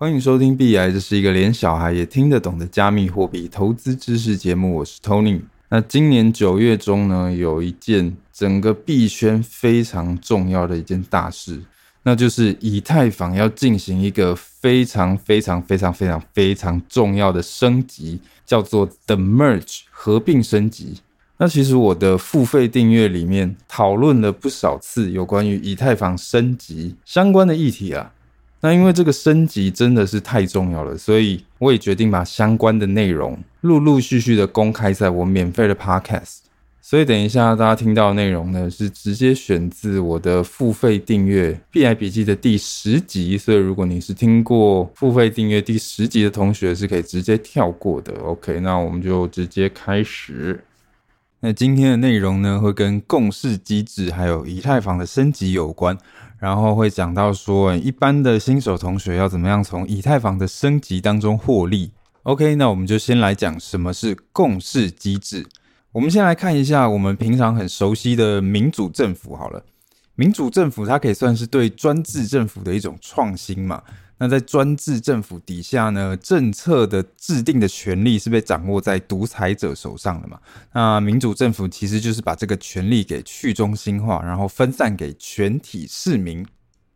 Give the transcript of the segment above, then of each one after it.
欢迎收听币癌，这是一个连小孩也听得懂的加密货币投资知识节目。我是 Tony。那今年九月中呢，有一件整个币圈非常重要的一件大事，那就是以太坊要进行一个非常非常非常非常非常重要的升级，叫做 The Merge 合并升级。那其实我的付费订阅里面讨论了不少次有关于以太坊升级相关的议题啊。那因为这个升级真的是太重要了，所以我也决定把相关的内容陆陆续续的公开在我免费的 Podcast。所以等一下大家听到的内容呢，是直接选自我的付费订阅《BI 笔记》的第十集。所以如果你是听过付费订阅第十集的同学，是可以直接跳过的。OK，那我们就直接开始。那今天的内容呢，会跟共识机制还有以太坊的升级有关。然后会讲到说，一般的新手同学要怎么样从以太坊的升级当中获利。OK，那我们就先来讲什么是共识机制。我们先来看一下我们平常很熟悉的民主政府好了。民主政府它可以算是对专制政府的一种创新嘛。那在专制政府底下呢，政策的制定的权力是被掌握在独裁者手上的嘛。那民主政府其实就是把这个权力给去中心化，然后分散给全体市民。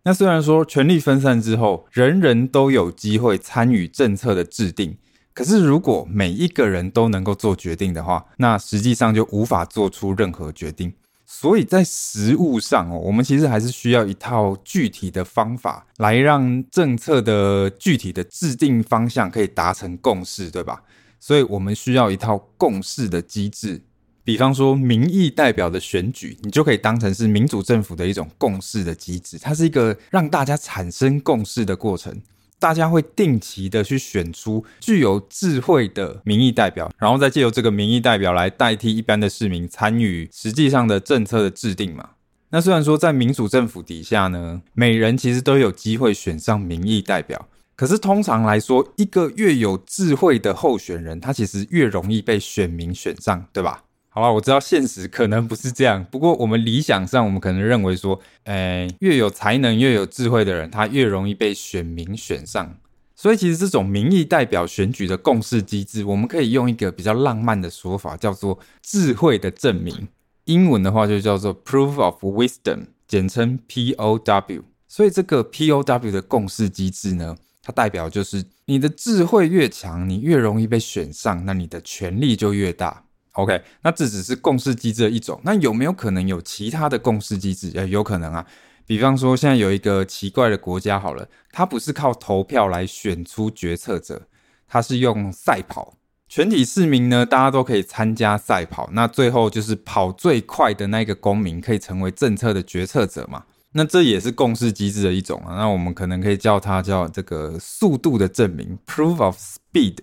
那虽然说权力分散之后，人人都有机会参与政策的制定，可是如果每一个人都能够做决定的话，那实际上就无法做出任何决定。所以在实务上哦，我们其实还是需要一套具体的方法来让政策的具体的制定方向可以达成共识，对吧？所以我们需要一套共识的机制。比方说民意代表的选举，你就可以当成是民主政府的一种共识的机制，它是一个让大家产生共识的过程。大家会定期的去选出具有智慧的民意代表，然后再借由这个民意代表来代替一般的市民参与实际上的政策的制定嘛。那虽然说在民主政府底下呢，每人其实都有机会选上民意代表，可是通常来说，一个越有智慧的候选人，他其实越容易被选民选上，对吧？好吧，我知道现实可能不是这样，不过我们理想上，我们可能认为说，诶，越有才能、越有智慧的人，他越容易被选民选上。所以，其实这种民意代表选举的共识机制，我们可以用一个比较浪漫的说法，叫做“智慧的证明”。英文的话就叫做 “Proof of Wisdom”，简称 POW。所以，这个 POW 的共识机制呢，它代表就是你的智慧越强，你越容易被选上，那你的权力就越大。OK，那这只是共识机制的一种。那有没有可能有其他的共识机制？呃，有可能啊。比方说，现在有一个奇怪的国家，好了，它不是靠投票来选出决策者，它是用赛跑。全体市民呢，大家都可以参加赛跑。那最后就是跑最快的那个公民可以成为政策的决策者嘛。那这也是共识机制的一种啊。那我们可能可以叫它叫这个速度的证明 （Proof of Speed），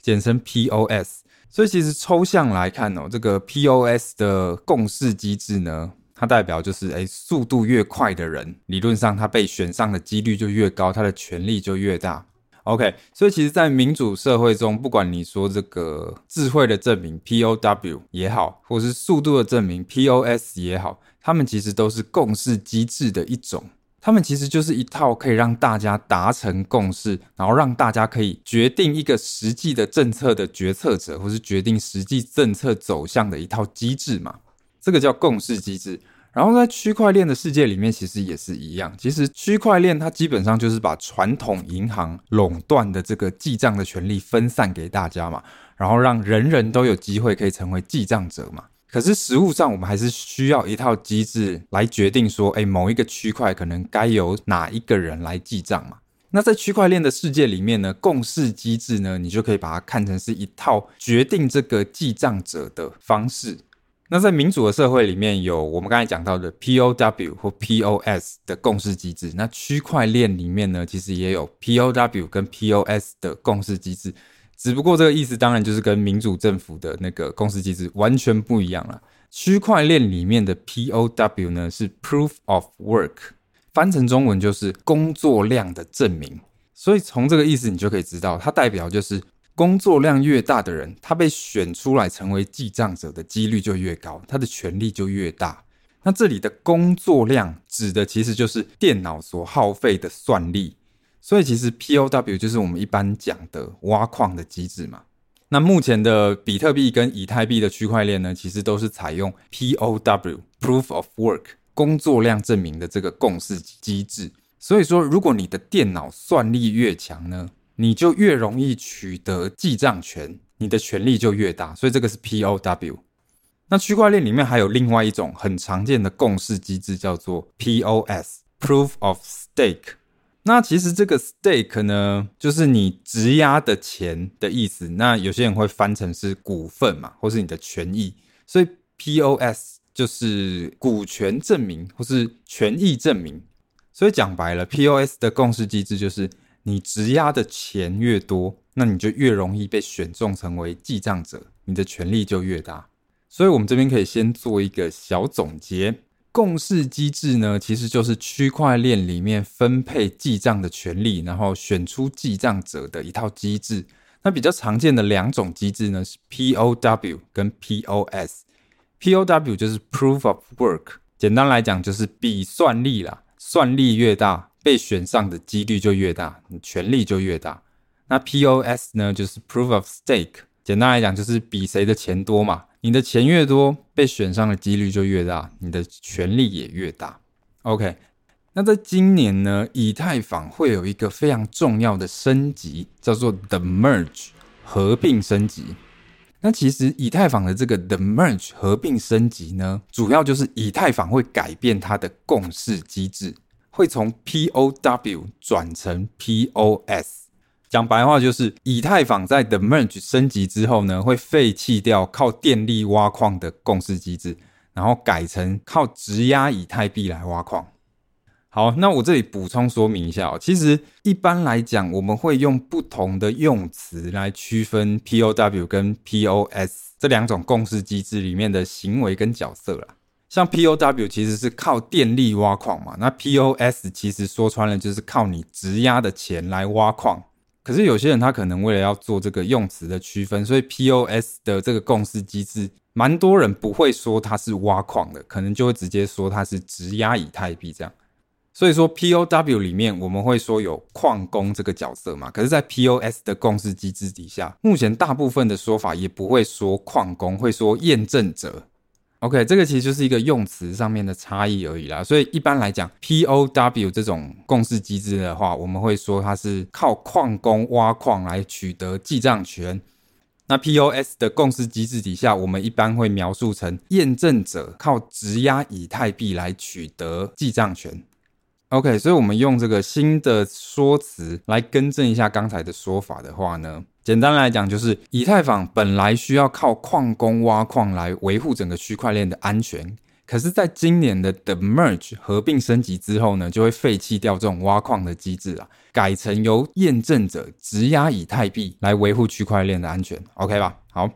简称 POS。所以其实抽象来看哦，这个 POS 的共识机制呢，它代表就是，诶，速度越快的人，理论上他被选上的几率就越高，他的权力就越大。OK，所以其实，在民主社会中，不管你说这个智慧的证明 POW 也好，或是速度的证明 POS 也好，他们其实都是共识机制的一种。他们其实就是一套可以让大家达成共识，然后让大家可以决定一个实际的政策的决策者，或是决定实际政策走向的一套机制嘛。这个叫共识机制。然后在区块链的世界里面，其实也是一样。其实区块链它基本上就是把传统银行垄断的这个记账的权利分散给大家嘛，然后让人人都有机会可以成为记账者嘛。可是实务上，我们还是需要一套机制来决定说，哎，某一个区块可能该由哪一个人来记账嘛？那在区块链的世界里面呢，共识机制呢，你就可以把它看成是一套决定这个记账者的方式。那在民主的社会里面，有我们刚才讲到的 POW 或 POS 的共识机制。那区块链里面呢，其实也有 POW 跟 POS 的共识机制。只不过这个意思当然就是跟民主政府的那个共识机制完全不一样了。区块链里面的 POW 呢，是 Proof of Work，翻成中文就是工作量的证明。所以从这个意思你就可以知道，它代表就是工作量越大的人，他被选出来成为记账者的几率就越高，他的权力就越大。那这里的工作量指的其实就是电脑所耗费的算力。所以其实 POW 就是我们一般讲的挖矿的机制嘛。那目前的比特币跟以太币的区块链呢，其实都是采用 POW（Proof of Work） 工作量证明的这个共识机制。所以说，如果你的电脑算力越强呢，你就越容易取得记账权，你的权力就越大。所以这个是 POW。那区块链里面还有另外一种很常见的共识机制，叫做 POS（Proof of Stake）。那其实这个 stake 呢，就是你质押的钱的意思。那有些人会翻成是股份嘛，或是你的权益。所以 POS 就是股权证明或是权益证明。所以讲白了，POS 的共识机制就是你质押的钱越多，那你就越容易被选中成为记账者，你的权利就越大。所以我们这边可以先做一个小总结。共识机制呢，其实就是区块链里面分配记账的权利，然后选出记账者的一套机制。那比较常见的两种机制呢，是 POW 跟 POS。POW 就是 Proof of Work，简单来讲就是比算力啦，算力越大，被选上的几率就越大，你权力就越大。那 POS 呢，就是 Proof of Stake，简单来讲就是比谁的钱多嘛。你的钱越多，被选上的几率就越大，你的权力也越大。OK，那在今年呢，以太坊会有一个非常重要的升级，叫做 The Merge 合并升级。那其实以太坊的这个 The Merge 合并升级呢，主要就是以太坊会改变它的共识机制，会从 POW 转成 POS。讲白话就是，以太坊在 The Merge 升级之后呢，会废弃掉靠电力挖矿的共识机制，然后改成靠质押以太币来挖矿。好，那我这里补充说明一下哦，其实一般来讲，我们会用不同的用词来区分 POW 跟 POS 这两种共识机制里面的行为跟角色啦。像 POW 其实是靠电力挖矿嘛，那 POS 其实说穿了就是靠你质押的钱来挖矿。可是有些人他可能为了要做这个用词的区分，所以 POS 的这个共识机制，蛮多人不会说它是挖矿的，可能就会直接说它是质押以太币这样。所以说 POW 里面我们会说有矿工这个角色嘛，可是，在 POS 的共识机制底下，目前大部分的说法也不会说矿工，会说验证者。OK，这个其实就是一个用词上面的差异而已啦。所以一般来讲，POW 这种共识机制的话，我们会说它是靠矿工挖矿来取得记账权。那 POS 的共识机制底下，我们一般会描述成验证者靠质押以太币来取得记账权。OK，所以我们用这个新的说辞来更正一下刚才的说法的话呢，简单来讲，就是以太坊本来需要靠矿工挖矿来维护整个区块链的安全，可是，在今年的 The Merge 合并升级之后呢，就会废弃掉这种挖矿的机制了，改成由验证者质押以太币来维护区块链的安全，OK 吧？好，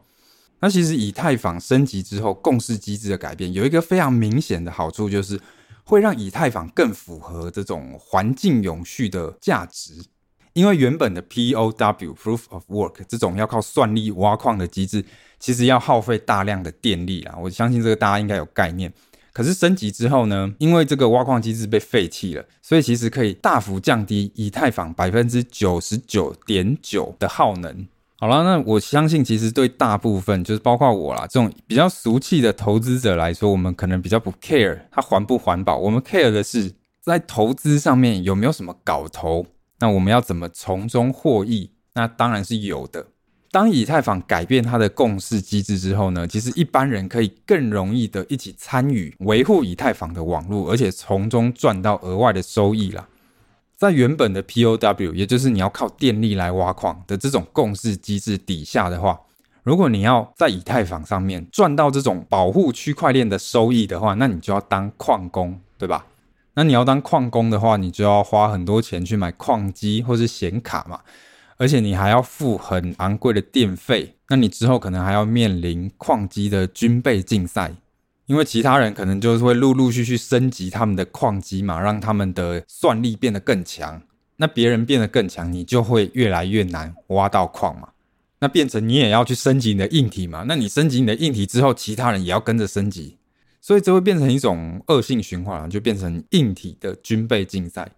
那其实以太坊升级之后，共识机制的改变有一个非常明显的好处，就是会让以太坊更符合这种环境永续的价值。因为原本的 POW Proof of Work 这种要靠算力挖矿的机制，其实要耗费大量的电力啦。我相信这个大家应该有概念。可是升级之后呢，因为这个挖矿机制被废弃了，所以其实可以大幅降低以太坊百分之九十九点九的耗能。好了，那我相信其实对大部分就是包括我啦这种比较俗气的投资者来说，我们可能比较不 care 它环不环保，我们 care 的是在投资上面有没有什么搞头。那我们要怎么从中获益？那当然是有的。当以太坊改变它的共识机制之后呢，其实一般人可以更容易的一起参与维护以太坊的网络，而且从中赚到额外的收益啦。在原本的 POW，也就是你要靠电力来挖矿的这种共识机制底下的话，如果你要在以太坊上面赚到这种保护区块链的收益的话，那你就要当矿工，对吧？那你要当矿工的话，你就要花很多钱去买矿机或是显卡嘛，而且你还要付很昂贵的电费。那你之后可能还要面临矿机的军备竞赛，因为其他人可能就是会陆陆续续升级他们的矿机嘛，让他们的算力变得更强。那别人变得更强，你就会越来越难挖到矿嘛。那变成你也要去升级你的硬体嘛。那你升级你的硬体之后，其他人也要跟着升级。所以这会变成一种恶性循环，就变成硬体的军备竞赛。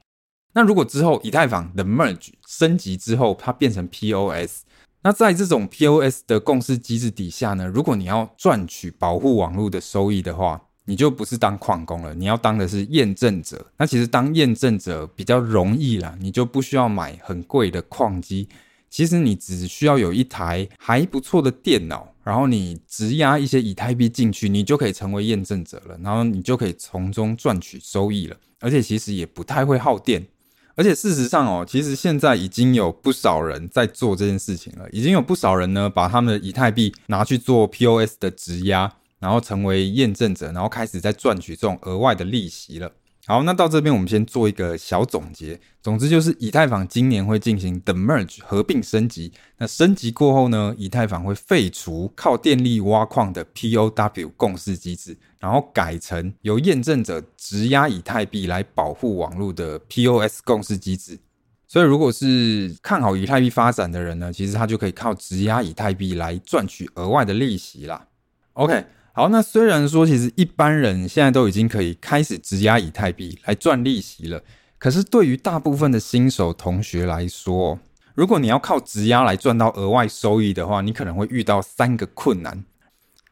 那如果之后以太坊的 merge 升级之后，它变成 POS，那在这种 POS 的共识机制底下呢，如果你要赚取保护网络的收益的话，你就不是当矿工了，你要当的是验证者。那其实当验证者比较容易啦，你就不需要买很贵的矿机。其实你只需要有一台还不错的电脑，然后你质押一些以太币进去，你就可以成为验证者了，然后你就可以从中赚取收益了。而且其实也不太会耗电。而且事实上哦，其实现在已经有不少人在做这件事情了，已经有不少人呢把他们的以太币拿去做 POS 的质押。然后成为验证者，然后开始在赚取这种额外的利息了。好，那到这边我们先做一个小总结。总之就是，以太坊今年会进行 The Merge 合并升级。那升级过后呢，以太坊会废除靠电力挖矿的 POW 共识机制，然后改成由验证者质押以太币来保护网络的 POS 共识机制。所以，如果是看好以太币发展的人呢，其实他就可以靠质押以太币来赚取额外的利息啦。OK。好，那虽然说其实一般人现在都已经可以开始质押以太币来赚利息了，可是对于大部分的新手同学来说，如果你要靠质押来赚到额外收益的话，你可能会遇到三个困难：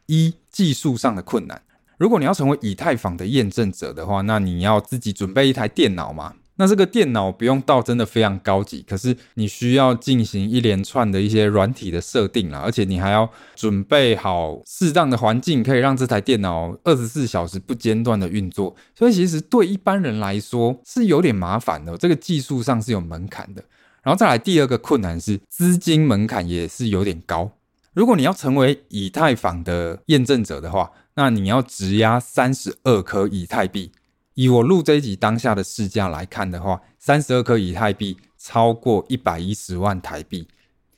一、技术上的困难。如果你要成为以太坊的验证者的话，那你要自己准备一台电脑嘛。那这个电脑不用到真的非常高级，可是你需要进行一连串的一些软体的设定啦，而且你还要准备好适当的环境，可以让这台电脑二十四小时不间断的运作。所以其实对一般人来说是有点麻烦的，这个技术上是有门槛的。然后再来第二个困难是资金门槛也是有点高。如果你要成为以太坊的验证者的话，那你要质押三十二颗以太币。以我录这一集当下的市价来看的话，三十二颗以太币超过一百一十万台币，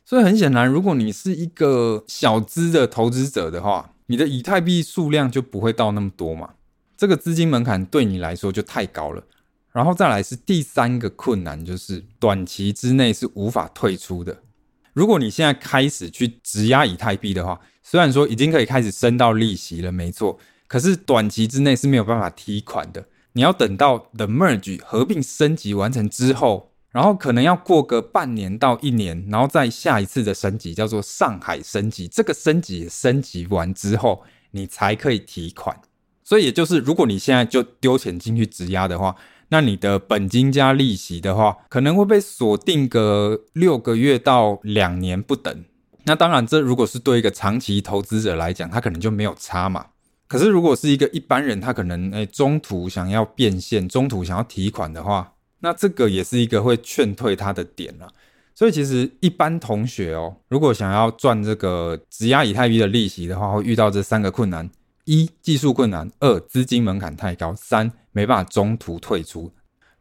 所以很显然，如果你是一个小资的投资者的话，你的以太币数量就不会到那么多嘛，这个资金门槛对你来说就太高了。然后再来是第三个困难，就是短期之内是无法退出的。如果你现在开始去质押以太币的话，虽然说已经可以开始升到利息了，没错，可是短期之内是没有办法提款的。你要等到 The Merge 合并升级完成之后，然后可能要过个半年到一年，然后再下一次的升级叫做上海升级。这个升级升级完之后，你才可以提款。所以也就是，如果你现在就丢钱进去质押的话，那你的本金加利息的话，可能会被锁定个六个月到两年不等。那当然，这如果是对一个长期投资者来讲，他可能就没有差嘛。可是，如果是一个一般人，他可能诶、中途想要变现，中途想要提款的话，那这个也是一个会劝退他的点啦。所以，其实一般同学哦，如果想要赚这个质押以太币的利息的话，会遇到这三个困难：一、技术困难；二、资金门槛太高；三、没办法中途退出。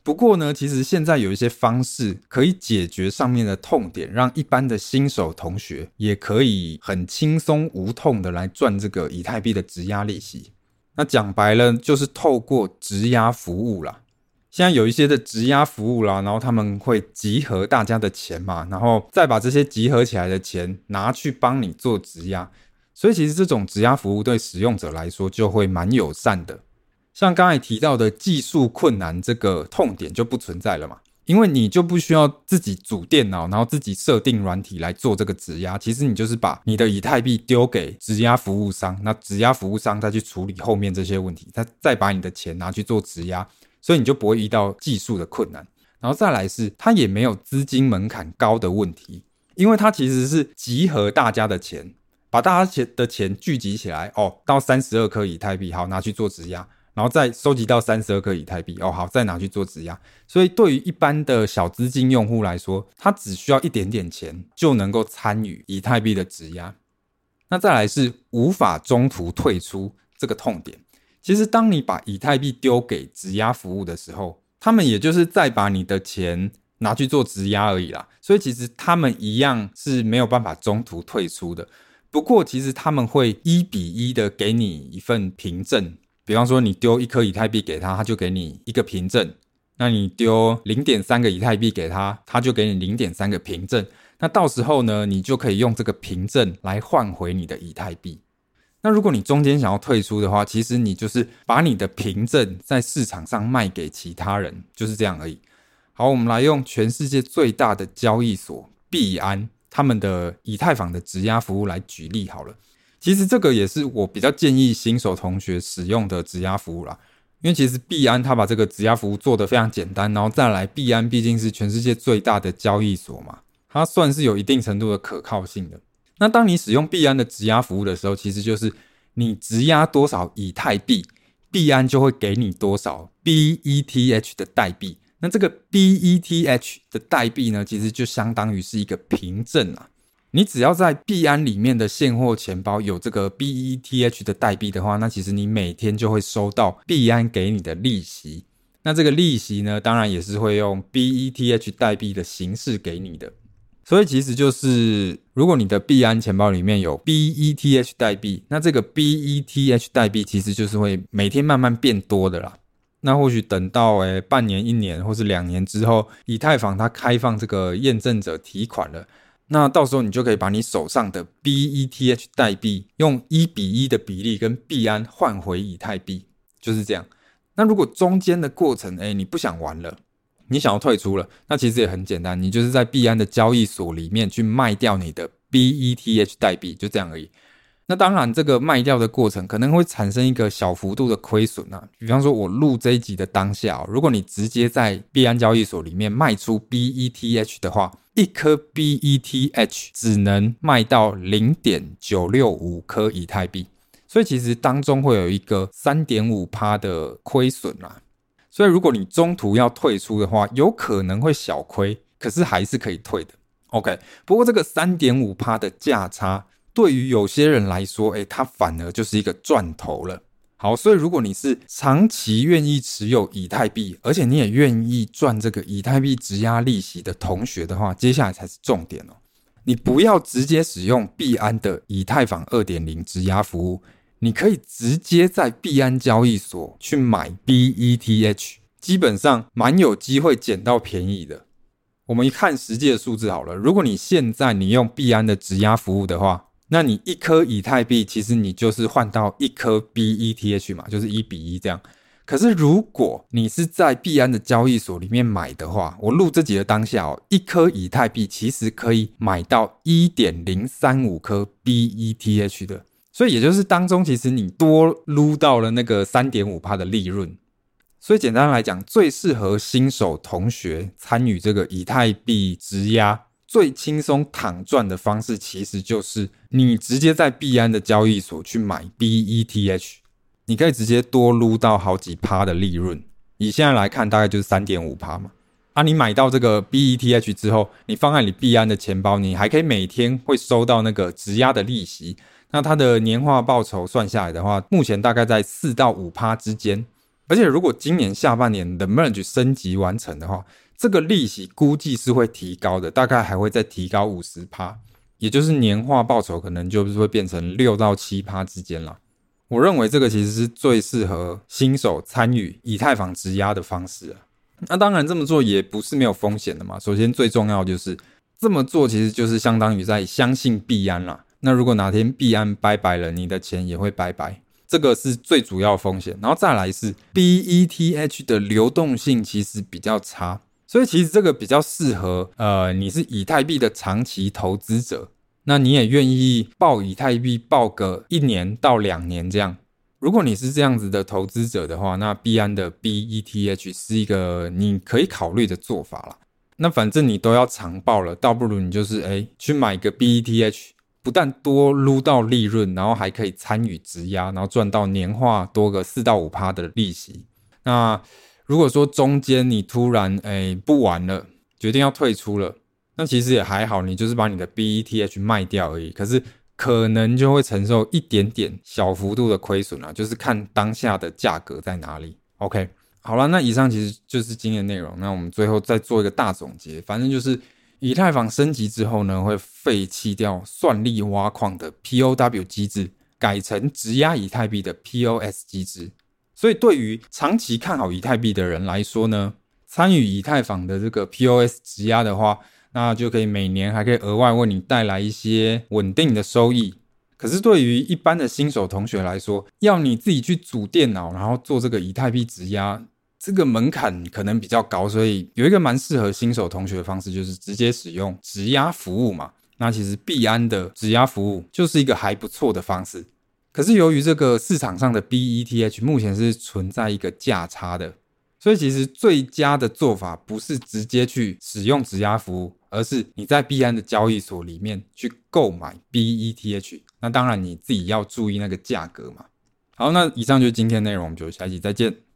不过呢，其实现在有一些方式可以解决上面的痛点，让一般的新手同学也可以很轻松无痛的来赚这个以太币的质押利息。那讲白了，就是透过质押服务啦。现在有一些的质押服务啦，然后他们会集合大家的钱嘛，然后再把这些集合起来的钱拿去帮你做质押。所以其实这种质押服务对使用者来说就会蛮友善的。像刚才提到的技术困难这个痛点就不存在了嘛，因为你就不需要自己组电脑，然后自己设定软体来做这个质押。其实你就是把你的以太币丢给质押服务商，那质押服务商再去处理后面这些问题，他再把你的钱拿去做质押，所以你就不会遇到技术的困难。然后再来是它也没有资金门槛高的问题，因为它其实是集合大家的钱，把大家钱的钱聚集起来，哦，到三十二颗以太币，好，拿去做质押。然后再收集到三十二颗以太币哦，好，再拿去做质押。所以对于一般的小资金用户来说，他只需要一点点钱就能够参与以太币的质押。那再来是无法中途退出这个痛点。其实当你把以太币丢给质押服务的时候，他们也就是再把你的钱拿去做质押而已啦。所以其实他们一样是没有办法中途退出的。不过其实他们会一比一的给你一份凭证。比方说，你丢一颗以太币给他，他就给你一个凭证；那你丢零点三个以太币给他，他就给你零点三个凭证。那到时候呢，你就可以用这个凭证来换回你的以太币。那如果你中间想要退出的话，其实你就是把你的凭证在市场上卖给其他人，就是这样而已。好，我们来用全世界最大的交易所币安他们的以太坊的质押服务来举例好了。其实这个也是我比较建议新手同学使用的质押服务啦，因为其实币安它把这个质押服务做得非常简单，然后再来币安毕竟是全世界最大的交易所嘛，它算是有一定程度的可靠性的。那当你使用币安的质押服务的时候，其实就是你质押多少以太币，币安就会给你多少 BETH 的代币。那这个 BETH 的代币呢，其实就相当于是一个凭证啊。你只要在币安里面的现货钱包有这个 BETH 的代币的话，那其实你每天就会收到币安给你的利息。那这个利息呢，当然也是会用 BETH 代币的形式给你的。所以其实就是，如果你的币安钱包里面有 BETH 代币，那这个 BETH 代币其实就是会每天慢慢变多的啦。那或许等到诶半年、一年或是两年之后，以太坊它开放这个验证者提款了。那到时候你就可以把你手上的 BETH 代币用一比一的比例跟币安换回以太币，就是这样。那如果中间的过程，哎，你不想玩了，你想要退出了，那其实也很简单，你就是在币安的交易所里面去卖掉你的 BETH 代币，就这样而已。那当然，这个卖掉的过程可能会产生一个小幅度的亏损啊。比方说，我录这一集的当下，如果你直接在币安交易所里面卖出 BETH 的话，一颗 BETH 只能卖到零点九六五颗以太币，所以其实当中会有一个三点五趴的亏损啊。所以如果你中途要退出的话，有可能会小亏，可是还是可以退的。OK，不过这个三点五趴的价差。对于有些人来说，诶，它反而就是一个赚头了。好，所以如果你是长期愿意持有以太币，而且你也愿意赚这个以太币质押利息的同学的话，接下来才是重点哦。你不要直接使用币安的以太坊二点零质押服务，你可以直接在币安交易所去买 BETH，基本上蛮有机会捡到便宜的。我们一看实际的数字好了，如果你现在你用币安的质押服务的话，那你一颗以太币，其实你就是换到一颗 BETH 嘛，就是一比一这样。可是如果你是在币安的交易所里面买的话，我录这集的当下哦，一颗以太币其实可以买到一点零三五颗 BETH 的，所以也就是当中其实你多撸到了那个三点五趴的利润。所以简单来讲，最适合新手同学参与这个以太币质押。最轻松躺赚的方式，其实就是你直接在币安的交易所去买 BETH，你可以直接多撸到好几趴的利润。以现在来看，大概就是三点五趴嘛。啊，你买到这个 BETH 之后，你放在你币安的钱包，你还可以每天会收到那个质押的利息。那它的年化报酬算下来的话，目前大概在四到五趴之间。而且如果今年下半年的 Merge 升级完成的话，这个利息估计是会提高的，大概还会再提高五十趴，也就是年化报酬可能就是会变成六到七趴之间了。我认为这个其实是最适合新手参与以太坊质押的方式啊。那当然这么做也不是没有风险的嘛。首先最重要就是这么做，其实就是相当于在相信币安啦。那如果哪天币安拜拜了，你的钱也会拜拜，这个是最主要风险。然后再来是 BETH 的流动性其实比较差。所以其实这个比较适合，呃，你是以太币的长期投资者，那你也愿意抱以太币抱个一年到两年这样。如果你是这样子的投资者的话，那币安的 BETH 是一个你可以考虑的做法啦。那反正你都要长抱了，倒不如你就是哎去买个 BETH，不但多撸到利润，然后还可以参与质押，然后赚到年化多个四到五趴的利息。那如果说中间你突然诶、不玩了，决定要退出了，那其实也还好，你就是把你的 BETH 卖掉而已。可是可能就会承受一点点小幅度的亏损啊，就是看当下的价格在哪里。OK，好了，那以上其实就是今天的内容。那我们最后再做一个大总结，反正就是以太坊升级之后呢，会废弃掉算力挖矿的 POW 机制，改成质押以太币的 POS 机制。所以，对于长期看好以太币的人来说呢，参与以太坊的这个 POS 质押的话，那就可以每年还可以额外为你带来一些稳定的收益。可是，对于一般的新手同学来说，要你自己去组电脑，然后做这个以太币质押，这个门槛可能比较高，所以有一个蛮适合新手同学的方式，就是直接使用质押服务嘛。那其实币安的质押服务就是一个还不错的方式。可是由于这个市场上的 BETH 目前是存在一个价差的，所以其实最佳的做法不是直接去使用质押服务，而是你在币安的交易所里面去购买 BETH。那当然你自己要注意那个价格嘛。好，那以上就是今天内容，我们就下期再见。